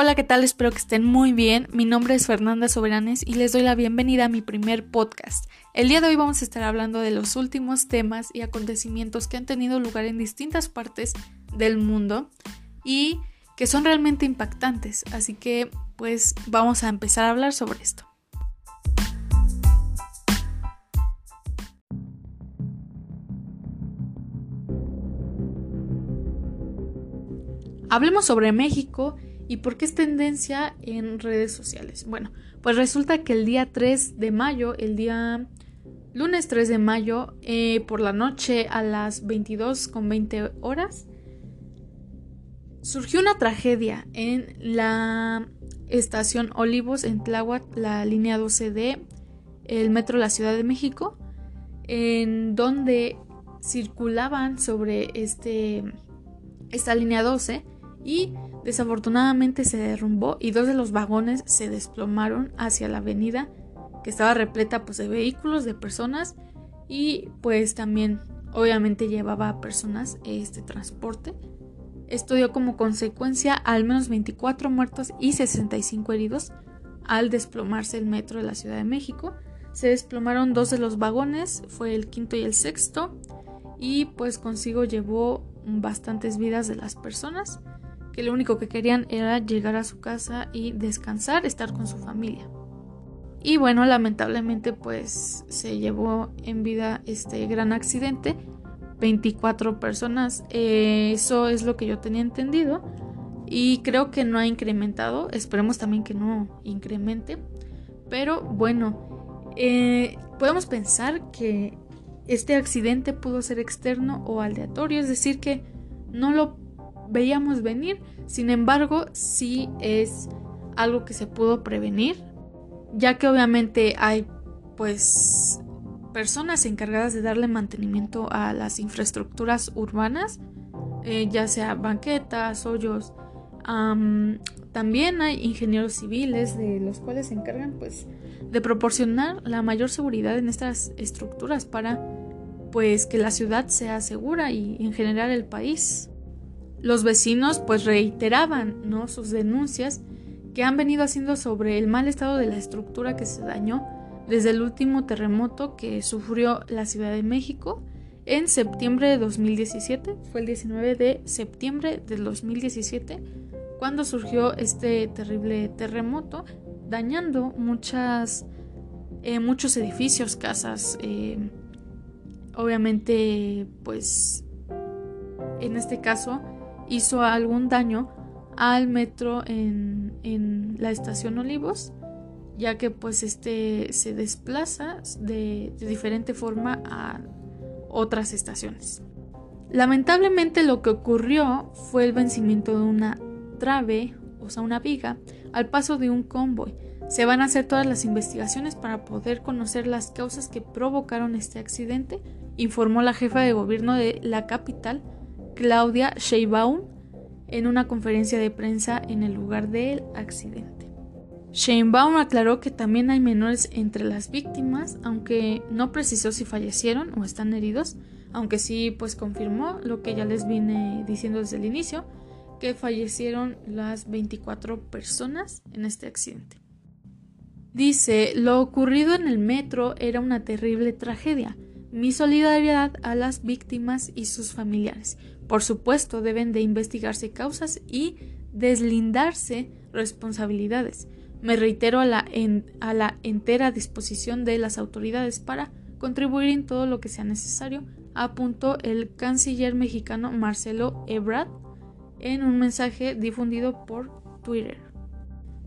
Hola, ¿qué tal? Espero que estén muy bien. Mi nombre es Fernanda Soberanes y les doy la bienvenida a mi primer podcast. El día de hoy vamos a estar hablando de los últimos temas y acontecimientos que han tenido lugar en distintas partes del mundo y que son realmente impactantes. Así que pues vamos a empezar a hablar sobre esto. Hablemos sobre México ¿Y por qué es tendencia en redes sociales? Bueno, pues resulta que el día 3 de mayo, el día lunes 3 de mayo, eh, por la noche a las 22 con 20 horas, surgió una tragedia en la estación Olivos en Tláhuac, la línea 12 de el metro de la Ciudad de México, en donde circulaban sobre este esta línea 12 y Desafortunadamente se derrumbó y dos de los vagones se desplomaron hacia la avenida que estaba repleta pues, de vehículos, de personas y pues también obviamente llevaba a personas este transporte. Esto dio como consecuencia al menos 24 muertos y 65 heridos al desplomarse el metro de la Ciudad de México. Se desplomaron dos de los vagones, fue el quinto y el sexto, y pues consigo llevó bastantes vidas de las personas que lo único que querían era llegar a su casa y descansar, estar con su familia. Y bueno, lamentablemente pues se llevó en vida este gran accidente. 24 personas, eh, eso es lo que yo tenía entendido. Y creo que no ha incrementado, esperemos también que no incremente. Pero bueno, eh, podemos pensar que este accidente pudo ser externo o aleatorio, es decir, que no lo veíamos venir. Sin embargo, sí es algo que se pudo prevenir, ya que obviamente hay pues personas encargadas de darle mantenimiento a las infraestructuras urbanas, eh, ya sea banquetas, hoyos. también hay ingenieros civiles de los cuales se encargan pues de proporcionar la mayor seguridad en estas estructuras para pues que la ciudad sea segura y en general el país. Los vecinos pues reiteraban ¿no? sus denuncias que han venido haciendo sobre el mal estado de la estructura que se dañó desde el último terremoto que sufrió la Ciudad de México en septiembre de 2017. Fue el 19 de septiembre del 2017 cuando surgió este terrible terremoto, dañando muchas, eh, muchos edificios, casas. Eh, obviamente, pues, en este caso, hizo algún daño al metro en, en la estación Olivos, ya que pues este se desplaza de, de diferente forma a otras estaciones. Lamentablemente lo que ocurrió fue el vencimiento de una trave, o sea, una viga, al paso de un convoy. Se van a hacer todas las investigaciones para poder conocer las causas que provocaron este accidente, informó la jefa de gobierno de la capital, Claudia Sheinbaum en una conferencia de prensa en el lugar del accidente. Sheinbaum aclaró que también hay menores entre las víctimas, aunque no precisó si fallecieron o están heridos, aunque sí pues confirmó lo que ya les vine diciendo desde el inicio, que fallecieron las 24 personas en este accidente. Dice, lo ocurrido en el metro era una terrible tragedia. Mi solidaridad a las víctimas y sus familiares. Por supuesto, deben de investigarse causas y deslindarse responsabilidades. Me reitero a la, a la entera disposición de las autoridades para contribuir en todo lo que sea necesario, apuntó el canciller mexicano Marcelo Ebrard en un mensaje difundido por Twitter.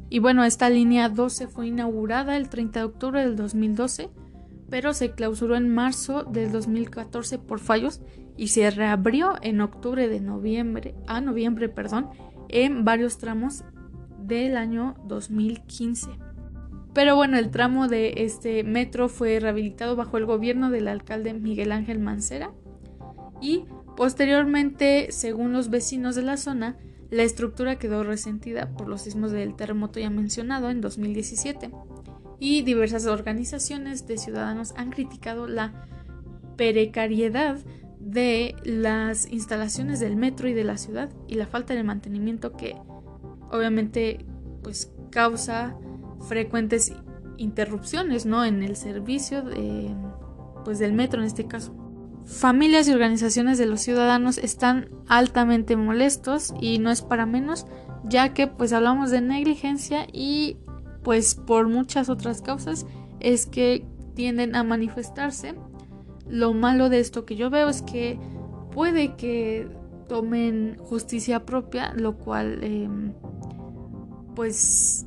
Y bueno, esta línea 12 fue inaugurada el 30 de octubre del 2012 pero se clausuró en marzo del 2014 por fallos y se reabrió en octubre de noviembre, a noviembre, perdón, en varios tramos del año 2015. Pero bueno, el tramo de este metro fue rehabilitado bajo el gobierno del alcalde Miguel Ángel Mancera y posteriormente, según los vecinos de la zona, la estructura quedó resentida por los sismos del terremoto ya mencionado en 2017 y diversas organizaciones de ciudadanos han criticado la precariedad de las instalaciones del metro y de la ciudad y la falta de mantenimiento que obviamente pues causa frecuentes interrupciones, ¿no? En el servicio de, pues del metro en este caso. Familias y organizaciones de los ciudadanos están altamente molestos y no es para menos, ya que pues hablamos de negligencia y pues por muchas otras causas es que tienden a manifestarse. Lo malo de esto que yo veo es que puede que tomen justicia propia, lo cual em, pues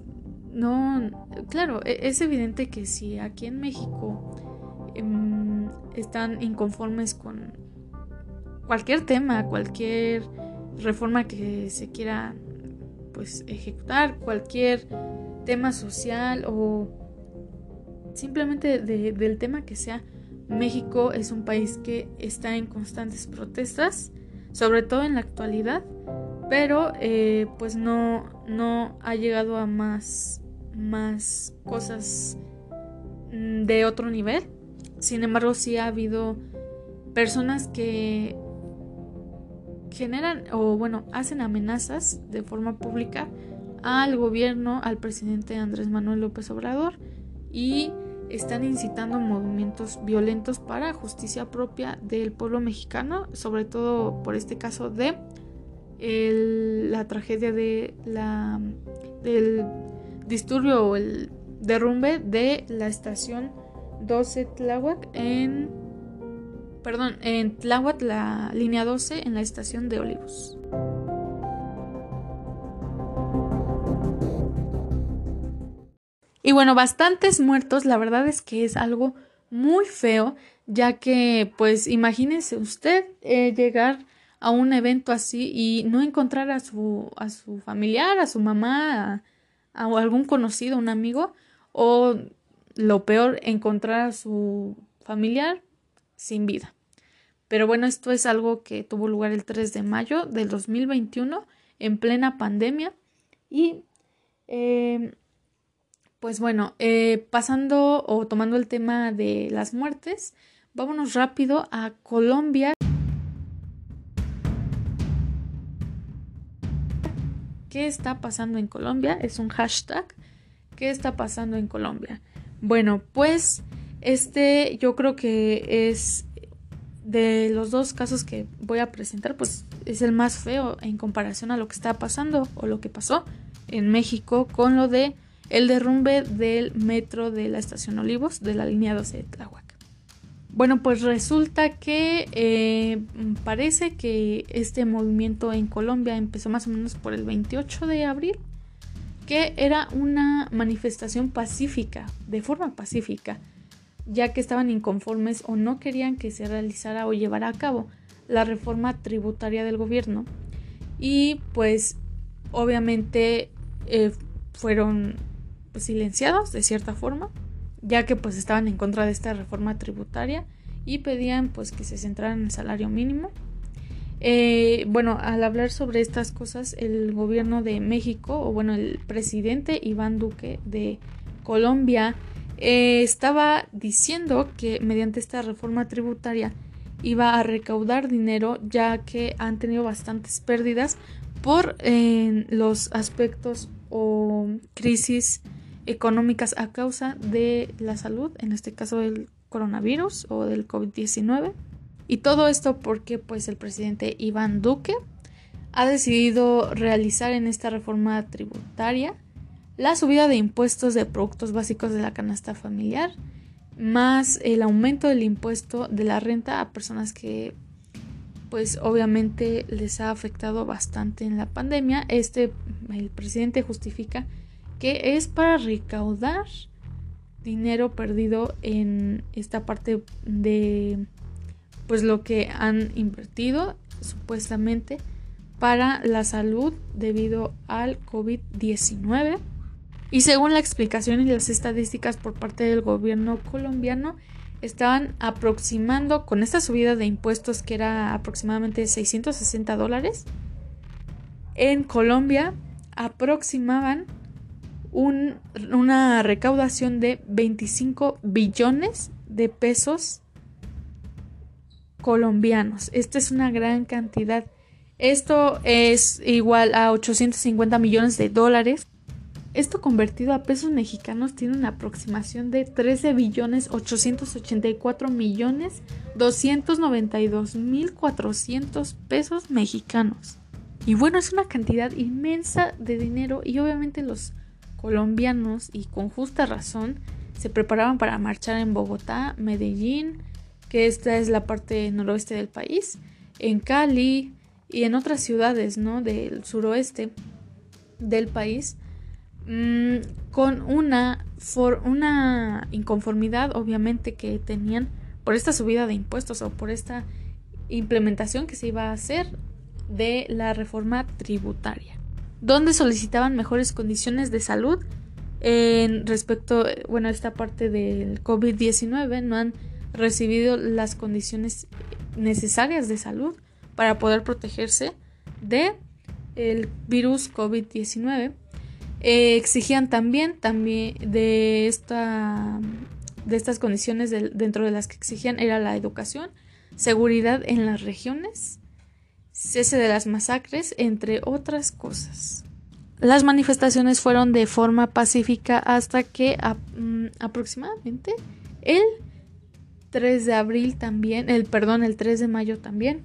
no, claro, e, es evidente que si aquí en México em, están inconformes con cualquier tema, cualquier reforma que se quiera pues ejecutar, cualquier tema social o simplemente del tema que sea, México es un país que está en constantes protestas, sobre todo en la actualidad, pero eh, pues no, no ha llegado a más, más cosas mm, de otro nivel. Sin embargo, sí ha habido personas que generan o bueno, hacen amenazas de forma pública al gobierno, al presidente Andrés Manuel López Obrador y están incitando movimientos violentos para justicia propia del pueblo mexicano, sobre todo por este caso de la tragedia de la del disturbio o el derrumbe de la estación 12 Tláhuac en perdón, en Tláhuac la línea 12 en la estación de Olivos. Y bueno, bastantes muertos, la verdad es que es algo muy feo, ya que pues imagínese usted eh, llegar a un evento así y no encontrar a su, a su familiar, a su mamá, a, algún conocido, un amigo, o lo peor, encontrar a su familiar sin vida. Pero bueno, esto es algo que tuvo lugar el 3 de mayo del 2021, en plena pandemia. Y eh, pues bueno, eh, pasando o tomando el tema de las muertes, vámonos rápido a Colombia. ¿Qué está pasando en Colombia? Es un hashtag. ¿Qué está pasando en Colombia? Bueno, pues este yo creo que es de los dos casos que voy a presentar, pues es el más feo en comparación a lo que está pasando o lo que pasó en México con lo de el derrumbe del metro de la estación Olivos de la línea 12 de Tláhuac. Bueno, pues resulta que eh, parece que este movimiento en Colombia empezó más o menos por el 28 de abril, que era una manifestación pacífica, de forma pacífica, ya que estaban inconformes o no querían que se realizara o llevara a cabo la reforma tributaria del gobierno. Y pues obviamente eh, fueron pues, silenciados de cierta forma, ya que pues estaban en contra de esta reforma tributaria y pedían pues que se centraran en el salario mínimo. Eh, bueno, al hablar sobre estas cosas, el gobierno de México, o bueno, el presidente Iván Duque de Colombia, eh, estaba diciendo que mediante esta reforma tributaria iba a recaudar dinero ya que han tenido bastantes pérdidas por eh, los aspectos o crisis económicas a causa de la salud, en este caso del coronavirus o del COVID-19. Y todo esto porque pues el presidente Iván Duque ha decidido realizar en esta reforma tributaria la subida de impuestos de productos básicos de la canasta familiar, más el aumento del impuesto de la renta a personas que pues obviamente les ha afectado bastante en la pandemia. Este el presidente justifica que es para recaudar dinero perdido en esta parte de pues lo que han invertido supuestamente para la salud debido al COVID-19. Y según la explicación y las estadísticas por parte del gobierno colombiano, estaban aproximando con esta subida de impuestos que era aproximadamente 660 dólares. En Colombia aproximaban una recaudación de 25 billones de pesos colombianos. Esta es una gran cantidad. Esto es igual a 850 millones de dólares. Esto convertido a pesos mexicanos tiene una aproximación de 13 billones 884 millones 292 mil 400 pesos mexicanos. Y bueno, es una cantidad inmensa de dinero y obviamente los colombianos y con justa razón se preparaban para marchar en Bogotá, Medellín, que esta es la parte noroeste del país, en Cali y en otras ciudades, ¿no? Del suroeste del país, mm, con una, una inconformidad, obviamente, que tenían por esta subida de impuestos o por esta implementación que se iba a hacer de la reforma tributaria, donde solicitaban mejores condiciones de salud en respecto, bueno, esta parte del COVID-19 no han recibido las condiciones necesarias de salud para poder protegerse de el virus COVID-19. Eh, exigían también, también de, esta, de estas condiciones dentro de las que exigían era la educación, seguridad en las regiones, cese de las masacres, entre otras cosas. Las manifestaciones fueron de forma pacífica hasta que mm, aproximadamente el 3 de abril también, el perdón, el 3 de mayo también,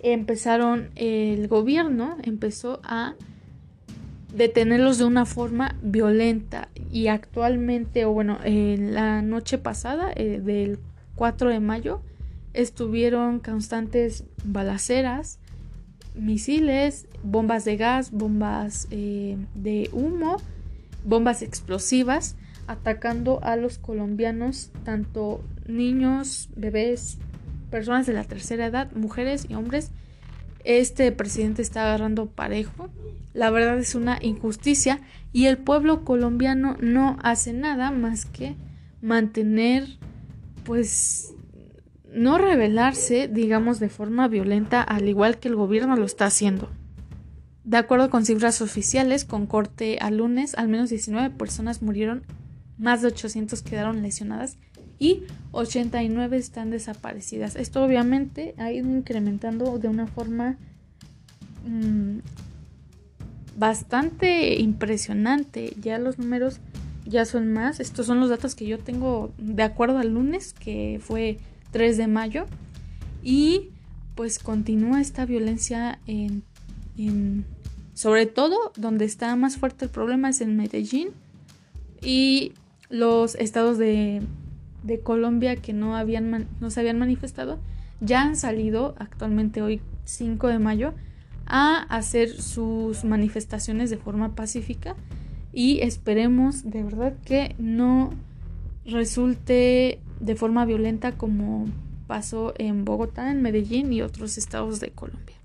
empezaron, el gobierno empezó a detenerlos de una forma violenta y actualmente, o bueno, en la noche pasada, eh, del 4 de mayo, estuvieron constantes balaceras, misiles, bombas de gas, bombas eh, de humo, bombas explosivas, atacando a los colombianos, tanto niños, bebés, personas de la tercera edad, mujeres y hombres. Este presidente está agarrando parejo. La verdad es una injusticia y el pueblo colombiano no hace nada más que mantener, pues, no rebelarse, digamos, de forma violenta, al igual que el gobierno lo está haciendo. De acuerdo con cifras oficiales, con corte a lunes, al menos 19 personas murieron, más de 800 quedaron lesionadas y 89 están desaparecidas. Esto obviamente ha ido incrementando de una forma mm, bastante impresionante. Ya los números ya son más. Estos son los datos que yo tengo de acuerdo al lunes, que fue 3 de mayo. Y pues continúa esta violencia en, sobre todo donde está más fuerte el problema es en Medellín y los estados de de Colombia que no, habían no se habían manifestado ya han salido actualmente hoy 5 de mayo a hacer sus manifestaciones de forma pacífica y esperemos de verdad que no resulte de forma violenta como pasó en Bogotá, en Medellín y otros estados de Colombia.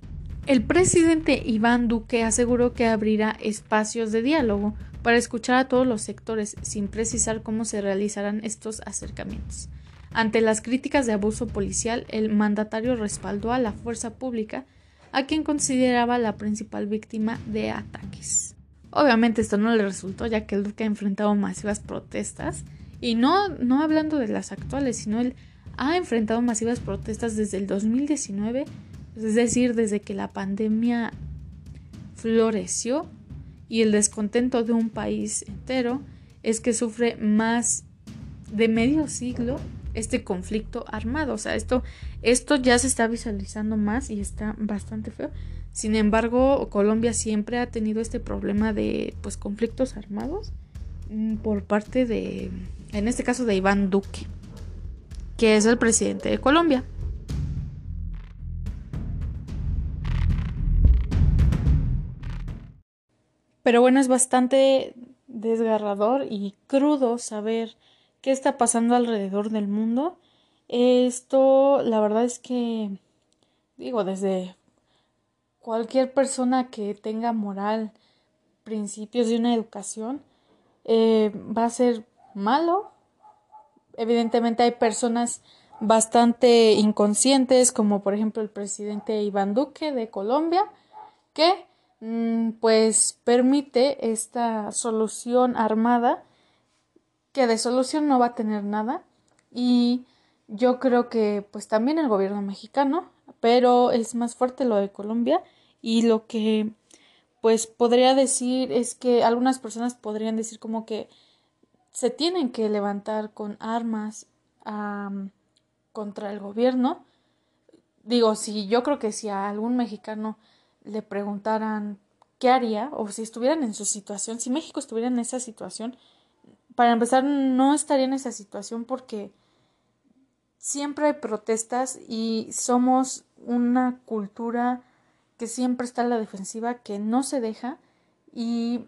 El presidente Iván Duque aseguró que abrirá espacios de diálogo para escuchar a todos los sectores sin precisar cómo se realizarán estos acercamientos. Ante las críticas de abuso policial, el mandatario respaldó a la fuerza pública, a quien consideraba la principal víctima de ataques. Obviamente esto no le resultó ya que el duque ha enfrentado masivas protestas y no, no hablando de las actuales, sino él ha enfrentado masivas protestas desde el 2019, es decir, desde que la pandemia floreció y el descontento de un país entero es que sufre más de medio siglo este conflicto armado. O sea, esto, esto ya se está visualizando más y está bastante feo. Sin embargo, Colombia siempre ha tenido este problema de pues conflictos armados mm, por parte de, en este caso, de Iván Duque, que es el presidente de Colombia. Pero bueno, es bastante desgarrador y crudo saber qué está pasando alrededor del mundo. Esto, la verdad es que, digo, desde cualquier persona que tenga moral, principios de una educación, eh, va a ser malo. Evidentemente hay personas bastante inconscientes, como por ejemplo el presidente Iván Duque de Colombia, que Mm, pues permite esta solución armada que de solución no va a tener nada y yo creo que pues también el gobierno mexicano pero es más fuerte lo de Colombia Y lo que pues podría decir es que algunas personas podrían decir como que se tienen que levantar con armas contra el gobierno. Digo, si yo creo que si a algún mexicano le preguntaran qué haría o si estuvieran en su situación, si México estuviera en esa situación, para empezar no estaría en esa situación porque siempre hay protestas y somos una cultura que siempre está en la defensiva, que no se deja y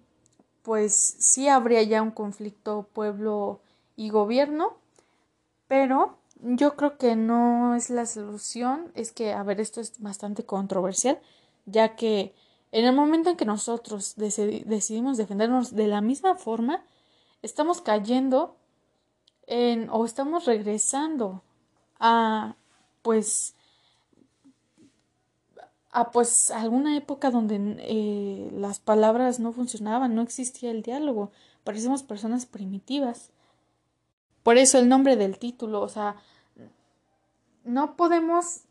pues sí habría ya un conflicto pueblo y gobierno, pero yo creo que no es la solución, es que, a ver, esto es bastante controversial, ya que en el momento en que nosotros decidimos defendernos de la misma forma, estamos cayendo en o estamos regresando a pues a pues alguna época donde eh, las palabras no funcionaban, no existía el diálogo, parecemos personas primitivas. Por eso el nombre del título, o sea, no podemos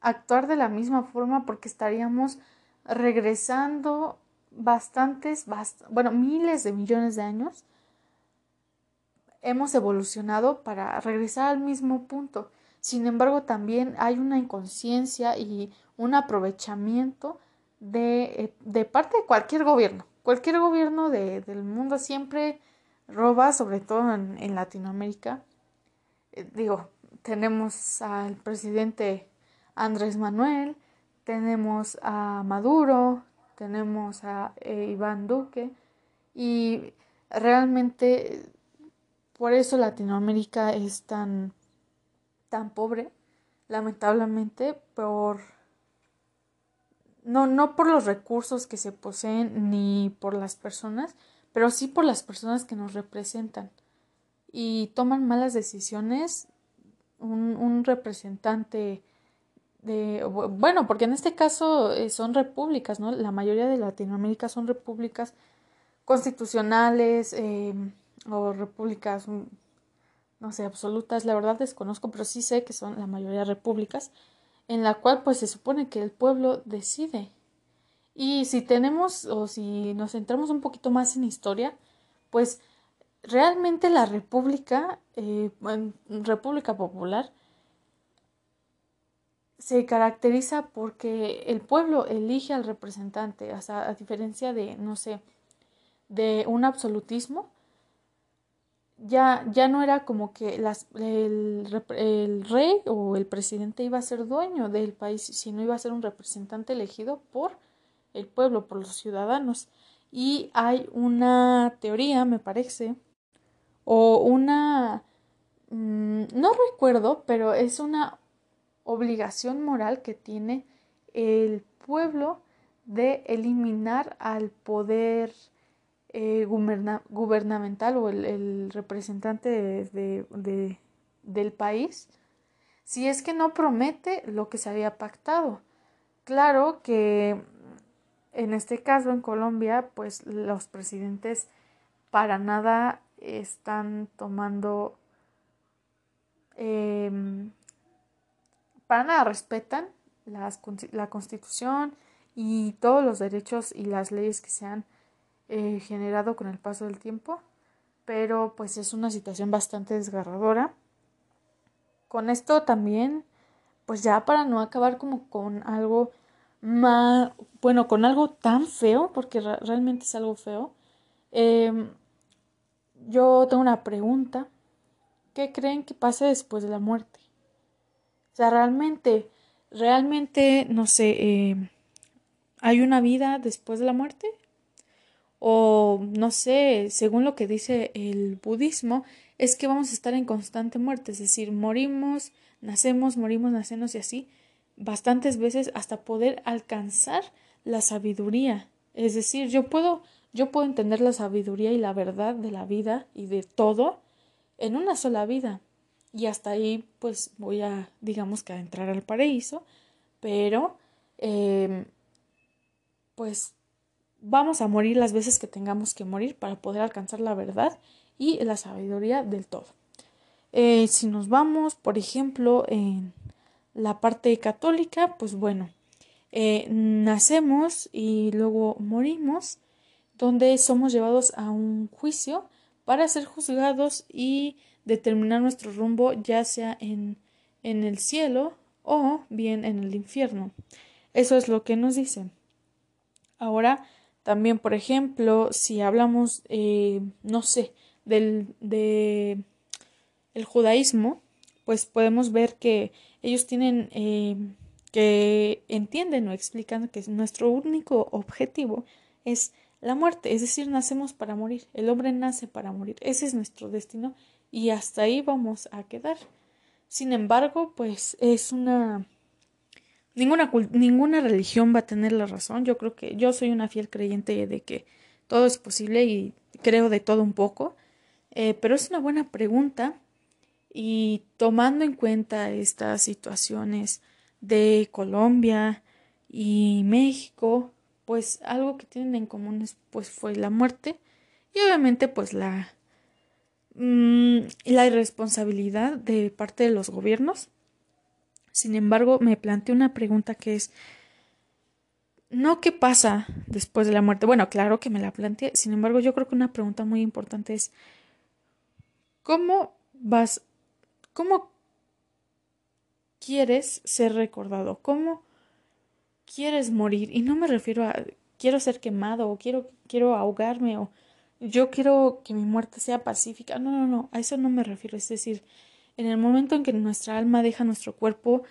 actuar de la misma forma porque estaríamos regresando bastantes, bueno, miles de millones de años. Hemos evolucionado para regresar al mismo punto. Sin embargo, también hay una inconsciencia y un aprovechamiento de, eh, de parte de cualquier gobierno. Cualquier gobierno de, del mundo siempre roba, sobre todo en, Latinoamérica. Eh, digo, tenemos al presidente Andrés Manuel, tenemos a Maduro, tenemos a eh, Iván Duque y realmente por eso Latinoamérica es tan tan pobre, lamentablemente, por no, no por los recursos que se poseen ni por las personas, pero sí por las personas que nos representan y toman malas decisiones. Un, un representante de, bueno, porque en este caso eh, son repúblicas, ¿no? La mayoría de Latinoamérica son repúblicas constitucionales eh, o repúblicas no sé, absolutas, la verdad desconozco, pero sí sé que son la mayoría repúblicas, en la cual pues se supone que el pueblo decide. Y si tenemos o si nos centramos un poquito más en historia, pues realmente la república, eh, república popular, se caracteriza porque el pueblo elige al representante, a diferencia de, no sé, de un absolutismo, ya, ya no era como que las, el, el, rey o el presidente iba a ser dueño del país, sino iba a ser un representante elegido por el pueblo, por los ciudadanos. Y hay una teoría, me parece, o una... Mm, no recuerdo, pero es una obligación moral que tiene el pueblo de eliminar al poder eh, gubernamental o el, representante de, del país si es que no promete lo que se había pactado. Claro que en este caso en Colombia pues los presidentes para nada están tomando em, para nada respetan la constitución y todos los derechos y las leyes que se han eh, generado con el paso del tiempo, pero pues es una situación bastante desgarradora. Con esto también, pues ya para no acabar como con algo más, bueno, con algo tan feo, porque realmente es algo feo, em, yo tengo una pregunta. ¿Qué creen que pase después de la muerte? O sea, realmente, realmente, no sé, em, ¿hay una vida después de la muerte? O no sé, según lo que dice el budismo, es que vamos a estar en constante muerte, es decir, morimos, nacemos, morimos, nacemos y así, bastantes veces hasta poder alcanzar la sabiduría. Es decir, yo puedo, yo puedo entender la sabiduría y la verdad de la vida y de todo en una sola vida. Y hasta ahí, pues voy a, digamos que a entrar al paraíso, pero, eh, pues vamos a morir las veces que tengamos que morir para poder alcanzar la verdad y la sabiduría del todo. Eh, si nos vamos, por ejemplo, en la parte católica, pues bueno, eh, nacemos y luego morimos, donde somos llevados a un juicio para ser juzgados y determinar nuestro rumbo ya sea en, en el cielo o bien en el infierno. Eso es lo que nos dicen. Ahora, también, por ejemplo, si hablamos, eh, no sé, del de el judaísmo, pues podemos ver que ellos tienen eh, que entienden o explican que nuestro único objetivo es la muerte, es decir, nacemos para morir, el hombre nace para morir, ese es nuestro destino y hasta ahí vamos a quedar. Sin embargo, pues es una ninguna ninguna religión va a tener la razón. Yo creo que yo soy una fiel creyente de que todo es posible y creo de todo un poco. Eh, pero es una buena pregunta y tomando en cuenta estas situaciones de Colombia y México, pues algo que tienen en común pues fue la muerte y obviamente pues la mm, la irresponsabilidad de parte de los gobiernos. Sin embargo, me planteé una pregunta que es no qué pasa después de la muerte. Bueno, claro que me la planteé. Sin embargo, yo creo que una pregunta muy importante es ¿cómo vas cómo quieres ser recordado, cómo quieres morir. Y no me refiero a quiero ser quemado o quiero, quiero ahogarme o yo quiero que mi muerte sea pacífica. No, no, no, a eso no me refiero. Es decir, en el momento en que nuestra alma deja nuestro cuerpo,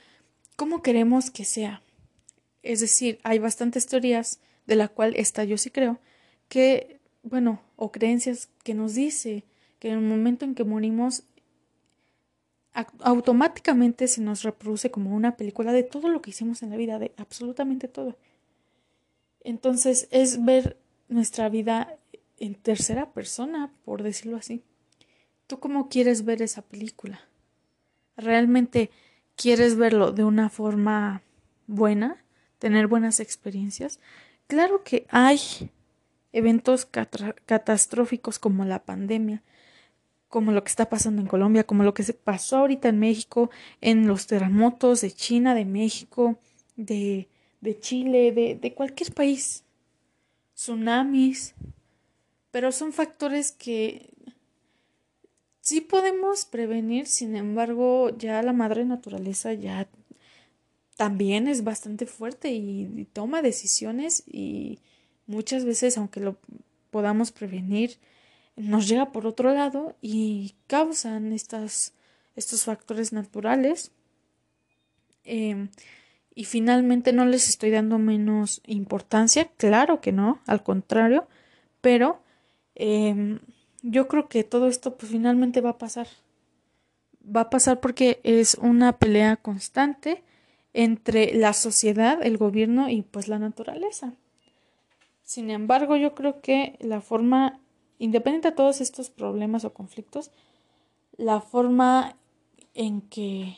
¿cómo queremos que sea? Es decir, hay bastantes teorías, de la cual esta yo sí creo, que, bueno, o creencias que nos dice que en el momento en que morimos automáticamente se nos reproduce como una película de todo lo que hicimos en la vida, de absolutamente todo. Entonces es ver nuestra vida en tercera persona, por decirlo así. ¿Tú cómo quieres ver esa película? ¿Realmente quieres verlo de una forma buena? ¿Tener buenas experiencias? Claro que hay eventos catastróficos como la pandemia, como lo que está pasando en Colombia, como lo que se pasó ahorita en México, en los terremotos de China, de México, de, de Chile, de, de cualquier país, tsunamis, pero son factores que sí podemos prevenir, sin embargo, ya la madre naturaleza ya también es bastante fuerte y toma decisiones y muchas veces, aunque lo podamos prevenir, nos llega por otro lado y causan estas, estos factores naturales. Em, y finalmente no les estoy dando menos importancia, claro que no, al contrario, pero em, yo creo que todo esto pues finalmente va a pasar. Va a pasar porque es una pelea constante entre la sociedad, el gobierno y pues la naturaleza. Sin embargo, yo creo que la forma independiente de todos estos problemas o conflictos, la forma en que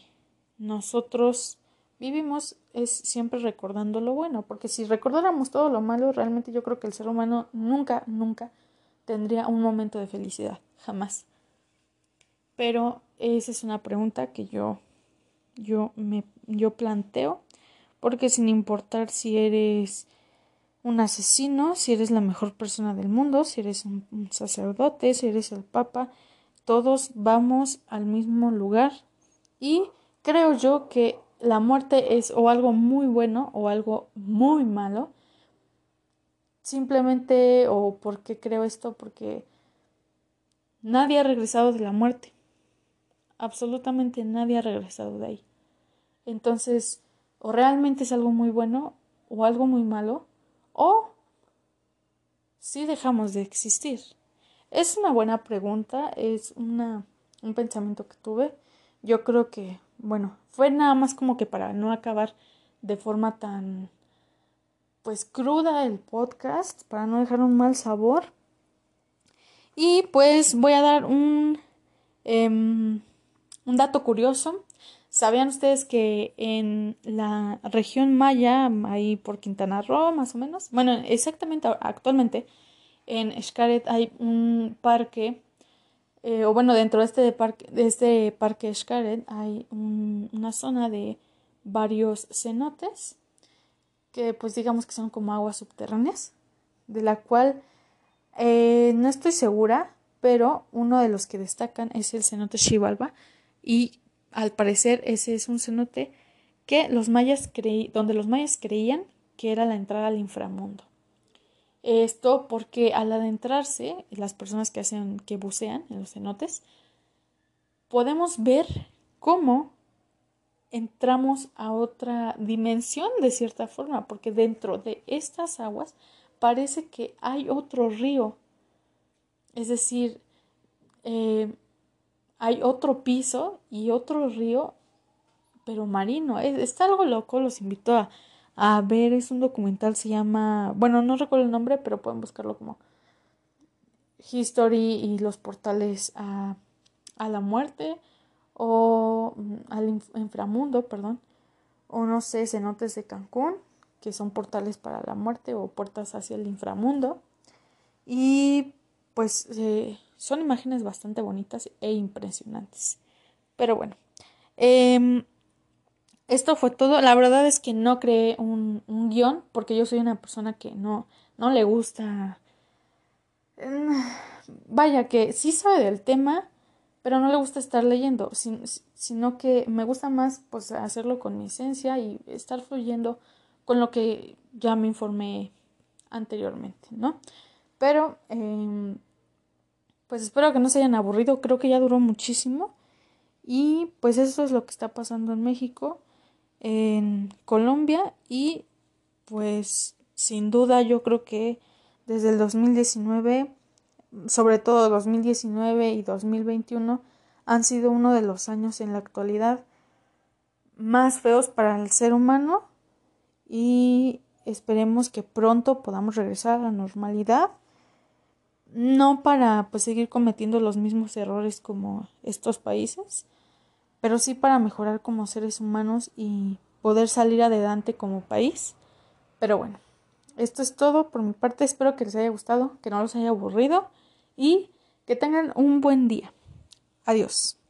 nosotros vivimos es siempre recordando lo bueno, porque si recordáramos todo lo malo, realmente yo creo que el ser humano nunca, nunca tendría un momento de felicidad, jamás. Pero esa es una pregunta que yo, yo me, yo planteo, porque sin importar si eres un asesino, si eres la mejor persona del mundo, si eres un, sacerdote, si eres el papa, todos vamos al mismo lugar y creo yo que la muerte es o algo muy bueno o algo muy malo. Simplemente, o porque creo esto, porque nadie ha regresado de la muerte. Absolutamente nadie ha regresado de ahí. Entonces, o realmente es algo muy bueno o algo muy malo, o si dejamos de existir? Es una buena pregunta, es una, un pensamiento que tuve. Yo creo que, bueno, fue nada más como que para no acabar de forma tan, pues, cruda el podcast, para no dejar un mal sabor. Y pues voy a dar un, em, un dato curioso. ¿Sabían ustedes que en la región maya, ahí por Quintana Roo, más o menos? Bueno, exactamente actualmente en Xcaret hay un parque, eh, o bueno, dentro de este parque, de este parque Xcaret hay una zona de varios cenotes que pues digamos que son como aguas subterráneas, de la cual eh, no estoy segura, pero uno de los que destacan es el cenote Xibalba y al parecer ese es un cenote que los mayas creí, donde los mayas creían que era la entrada al inframundo. Esto porque al adentrarse, las personas que hacen, que bucean en los cenotes, podemos ver cómo entramos a otra dimensión de cierta forma, porque dentro de estas aguas parece que hay otro río. Es decir, eh, hay otro piso y otro río, pero marino. está algo loco, los invito a, a ver, es un documental, se llama, bueno, no recuerdo el nombre, pero pueden buscarlo como History y los portales a, a la muerte o mm, al inframundo, perdón, o no sé, cenotes de Cancún, que son portales para la muerte o puertas hacia el inframundo. Y pues eh, son imágenes bastante bonitas e impresionantes. Pero bueno, eh, esto fue todo. La verdad es que no creé un, un guion porque yo soy una persona que no, no le gusta... Mm, vaya, que sí sabe del tema, pero no le gusta estar leyendo, sino que me gusta más pues hacerlo con mi esencia y estar fluyendo con lo que ya me informé anteriormente, ¿no? Pero, eh, pues espero que no se hayan aburrido, creo que ya duró muchísimo y pues eso es lo que está pasando en México en Colombia y pues sin duda yo creo que desde el 2019, sobre todo 2019 y 2021, han sido uno de los años en la actualidad más feos para el ser humano y esperemos que pronto podamos regresar a la normalidad no para pues seguir cometiendo los mismos errores como estos países pero sí para mejorar como seres humanos y poder salir adelante como país. Pero bueno, esto es todo por mi parte. Espero que les haya gustado, que no los haya aburrido y que tengan un buen día. Adiós.